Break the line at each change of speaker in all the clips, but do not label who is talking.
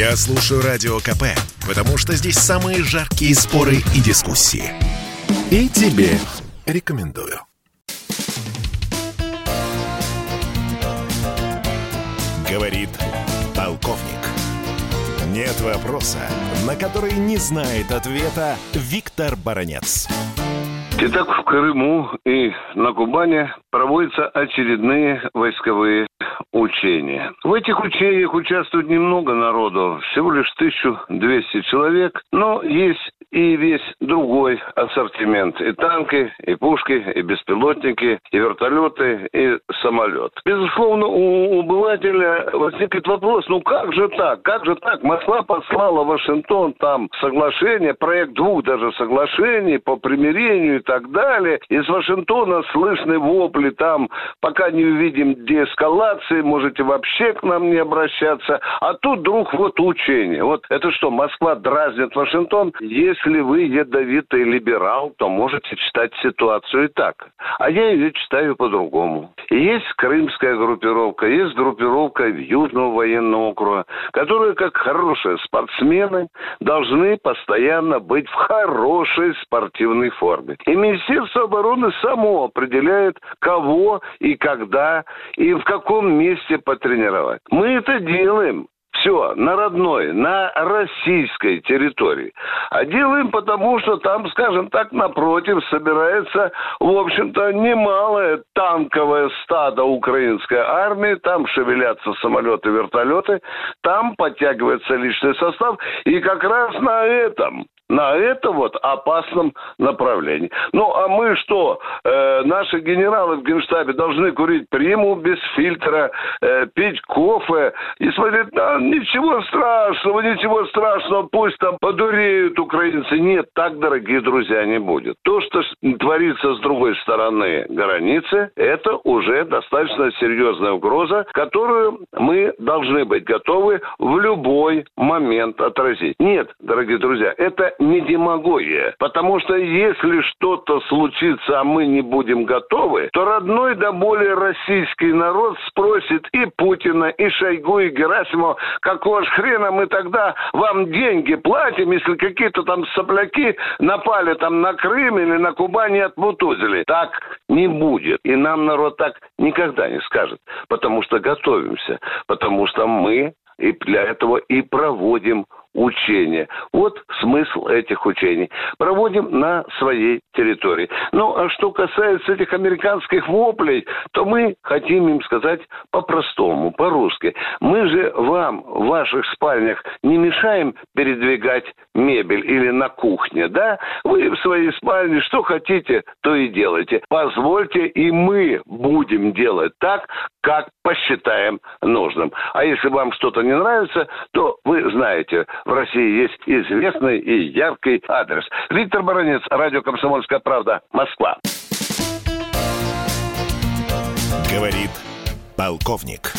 Я слушаю Радио КП, потому что здесь самые жаркие споры и дискуссии. И тебе рекомендую. Говорит полковник. Нет вопроса, на который не знает ответа Виктор Баранец.
Итак, в Крыму и на Кубани проводятся очередные войсковые учения. В этих учениях участвует немного народу, всего лишь 1200 человек, но есть и весь другой ассортимент. И танки, и пушки, и беспилотники, и вертолеты, и самолет. Безусловно, у обывателя возникнет вопрос, ну как же так? Как же так? Москва послала Вашингтон там соглашение, проект двух даже соглашений по примирению и так далее. Из Вашингтона слышны вопли там, пока не увидим деэскалации, можете вообще к нам не обращаться. А тут вдруг вот учение. Вот это что, Москва дразнит Вашингтон? Если вы ядовитый либерал, то можете читать ситуацию и так. А я ее читаю по-другому. Есть крымская группировка, есть группировка Южного военного округа, которые, как хорошие спортсмены, должны постоянно быть в хорошей спортивной форме. И Министерство обороны само определяет, кого и когда и в каком месте потренировать. Мы это делаем все на родной, на российской территории. А делаем потому, что там, скажем так, напротив собирается, в общем-то, немалое танковое стадо украинской армии. Там шевелятся самолеты, вертолеты. Там подтягивается личный состав. И как раз на этом на этом вот опасном направлении. Ну, а мы что? Э, наши генералы в Генштабе должны курить приму без фильтра, э, пить кофе и смотреть, да, ничего страшного, ничего страшного, пусть там подуреют украинцы. Нет, так, дорогие друзья, не будет. То, что творится с другой стороны границы, это уже достаточно серьезная угроза, которую мы должны быть готовы в любой момент отразить. Нет, дорогие друзья, это не демагогия. Потому что если что-то случится, а мы не будем готовы, то родной да более российский народ спросит и Путина, и Шойгу, и Герасимова, какого ж хрена мы тогда вам деньги платим, если какие-то там сопляки напали там на Крым или на Кубани и отмутузили. Так не будет. И нам народ так никогда не скажет. Потому что готовимся. Потому что мы и для этого и проводим учения. Вот смысл этих учений. Проводим на своей территории. Ну, а что касается этих американских воплей, то мы хотим им сказать по-простому, по-русски. Мы же вам в ваших спальнях не мешаем передвигать мебель или на кухне, да? Вы в своей спальне что хотите, то и делайте. Позвольте, и мы будем делать так, как посчитаем нужным. А если вам что-то не нравится, то вы знаете, в России есть известный и яркий адрес. Виктор Баранец, радио «Комсомольская правда», Москва.
Говорит полковник.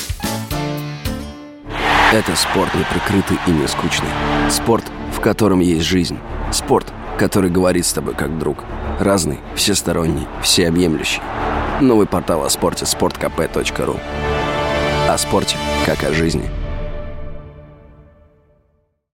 Это спорт не прикрытый и не скучный. Спорт, в котором есть жизнь. Спорт, который говорит с тобой как друг. Разный, всесторонний, всеобъемлющий. Новый портал о спорте – sportkp.ru О спорте, как о жизни –